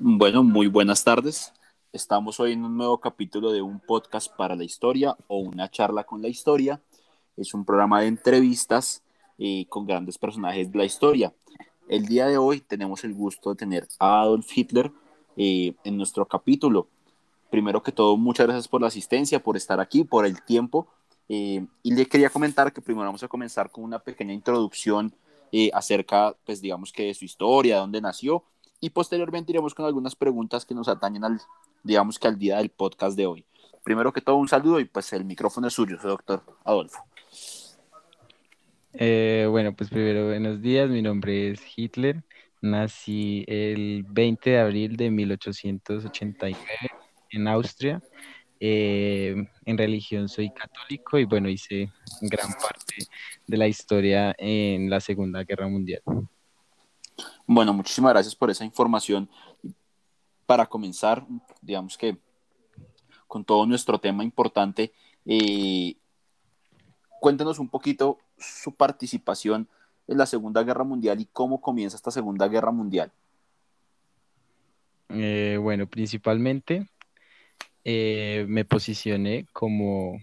Bueno, muy buenas tardes. Estamos hoy en un nuevo capítulo de un podcast para la historia o una charla con la historia. Es un programa de entrevistas eh, con grandes personajes de la historia. El día de hoy tenemos el gusto de tener a Adolf Hitler eh, en nuestro capítulo. Primero que todo, muchas gracias por la asistencia, por estar aquí, por el tiempo. Eh, y le quería comentar que primero vamos a comenzar con una pequeña introducción acerca, pues digamos que de su historia, de dónde nació y posteriormente iremos con algunas preguntas que nos atañen al, digamos que al día del podcast de hoy. Primero que todo, un saludo y pues el micrófono es suyo, doctor Adolfo. Eh, bueno, pues primero, buenos días, mi nombre es Hitler, nací el 20 de abril de 1889 en Austria. Eh, en religión soy católico y bueno, hice gran parte de la historia en la Segunda Guerra Mundial. Bueno, muchísimas gracias por esa información. Para comenzar, digamos que con todo nuestro tema importante, eh, cuéntenos un poquito su participación en la Segunda Guerra Mundial y cómo comienza esta Segunda Guerra Mundial. Eh, bueno, principalmente eh, me posicioné como,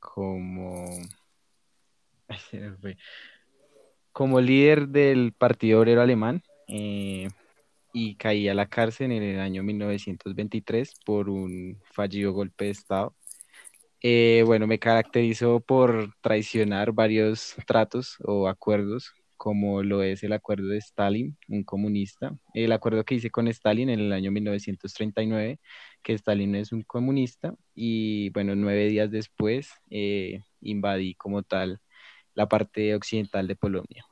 como, como líder del Partido Obrero Alemán eh, y caí a la cárcel en el año 1923 por un fallido golpe de Estado. Eh, bueno, me caracterizó por traicionar varios tratos o acuerdos, como lo es el acuerdo de Stalin, un comunista, el acuerdo que hice con Stalin en el año 1939, que Stalin es un comunista, y bueno, nueve días después eh, invadí como tal la parte occidental de Polonia.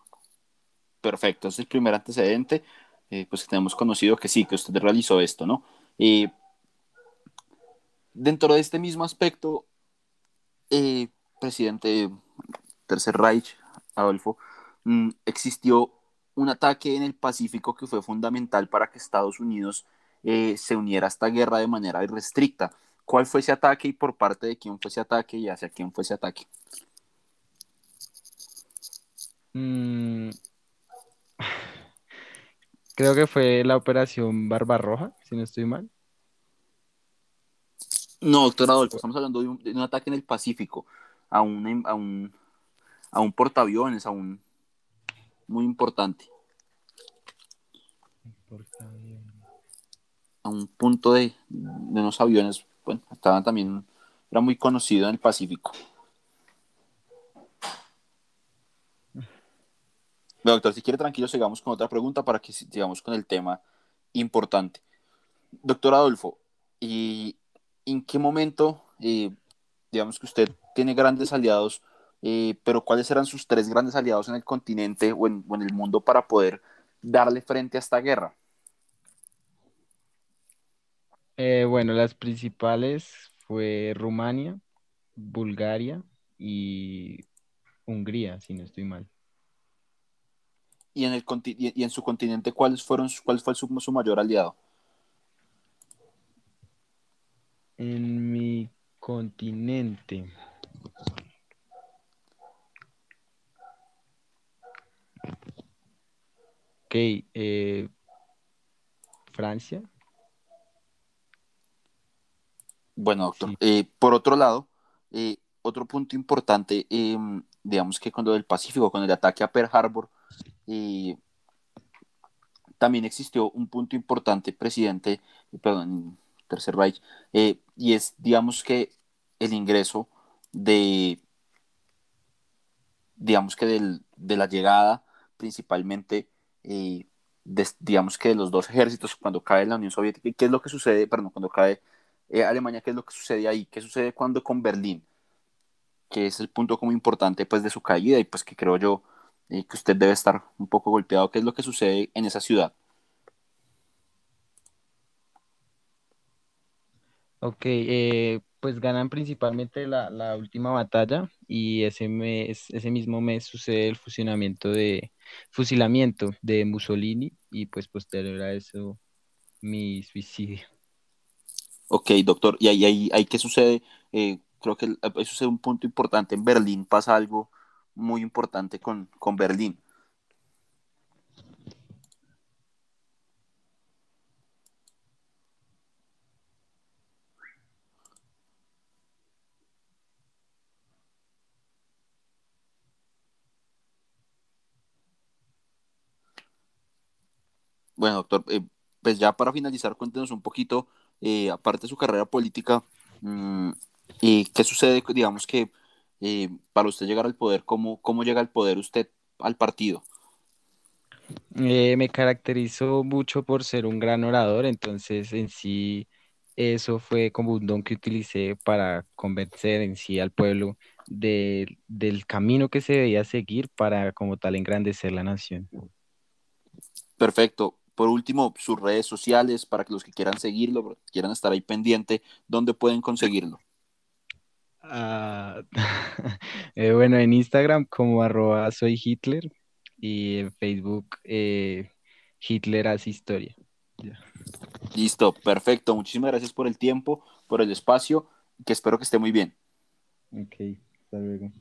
Perfecto, es el primer antecedente, eh, pues que tenemos conocido que sí, que usted realizó esto, ¿no? Dentro de este mismo aspecto, eh, presidente Tercer Reich, Adolfo, mm, existió un ataque en el Pacífico que fue fundamental para que Estados Unidos eh, se uniera a esta guerra de manera irrestricta. ¿Cuál fue ese ataque y por parte de quién fue ese ataque y hacia quién fue ese ataque? Mm, creo que fue la operación Barbarroja, si no estoy mal. No, doctor Adolfo, estamos hablando de un, ataque en el Pacífico a un, a un, a un portaaviones, a un muy importante. A un punto de, de unos aviones, bueno, estaban también, era muy conocido en el Pacífico. Doctor, si quiere tranquilo, sigamos con otra pregunta para que sigamos con el tema importante. Doctor Adolfo, ¿y en qué momento, eh, digamos que usted tiene grandes aliados, eh, pero cuáles eran sus tres grandes aliados en el continente o en, el mundo para poder darle frente a esta guerra? Eh, bueno, las principales fue Rumania, Bulgaria y Hungría, si no estoy mal y en, el, y en su continente, ¿cuáles fueron, ¿cuál fue su, su mayor aliado? En mi continente. Ok, eh, Francia. Bueno, doctor. Eh, por otro lado, eh, otro punto importante, em, digamos que cuando el Pacífico, con el ataque a Pearl Harbor, y también existió un punto importante, presidente, perdón, Tercer Reich, eh, y es, digamos que el ingreso de, digamos que de la llegada principalmente, eh, digamos que de los dos ejércitos cuando cae la Unión Soviética, ¿qué es lo que sucede, perdón, cuando cae eh, Alemania, qué es lo que sucede ahí? ¿Qué sucede cuando con Berlín? Que es el punto como importante pues de su caída y pues que creo yo y que usted debe estar un poco golpeado. ¿Qué es lo que sucede en esa ciudad? Ok, eh, pues ganan principalmente la, última batalla y ese mes, ese mismo mes sucede el fusionamiento de fusilamiento de Mussolini y pues posterior a eso mi suicidio. Ok, doctor, y ahí, ahí, ahí qué sucede, eh, creo que eso es un punto importante, en Berlín pasa algo muy importante con, con Berlín. Bueno, doctor, eh, pues ya para finalizar, cuéntenos un poquito, eh, aparte de su carrera política, y ¿qué sucede, digamos que eh, para usted llegar al poder, cómo, cómo llega al poder usted al partido? me caracterizó mucho por ser un gran orador, entonces en sí eso fue como un don que utilicé para convencer en sí al pueblo de- del camino que se debía seguir para como tal engrandecer la nación. Perfecto. Por último, sus redes sociales para que los que quieran seguirlo, quieran estar ahí pendiente, ¿dónde pueden conseguirlo? Ah, eh, bueno, en Instagram como arroba soy Hitler y en Facebook eh, Hitler hace historia. Listo, perfecto. Muchísimas gracias por el tiempo, por el espacio, que espero que esté muy bien. Ok, hasta luego.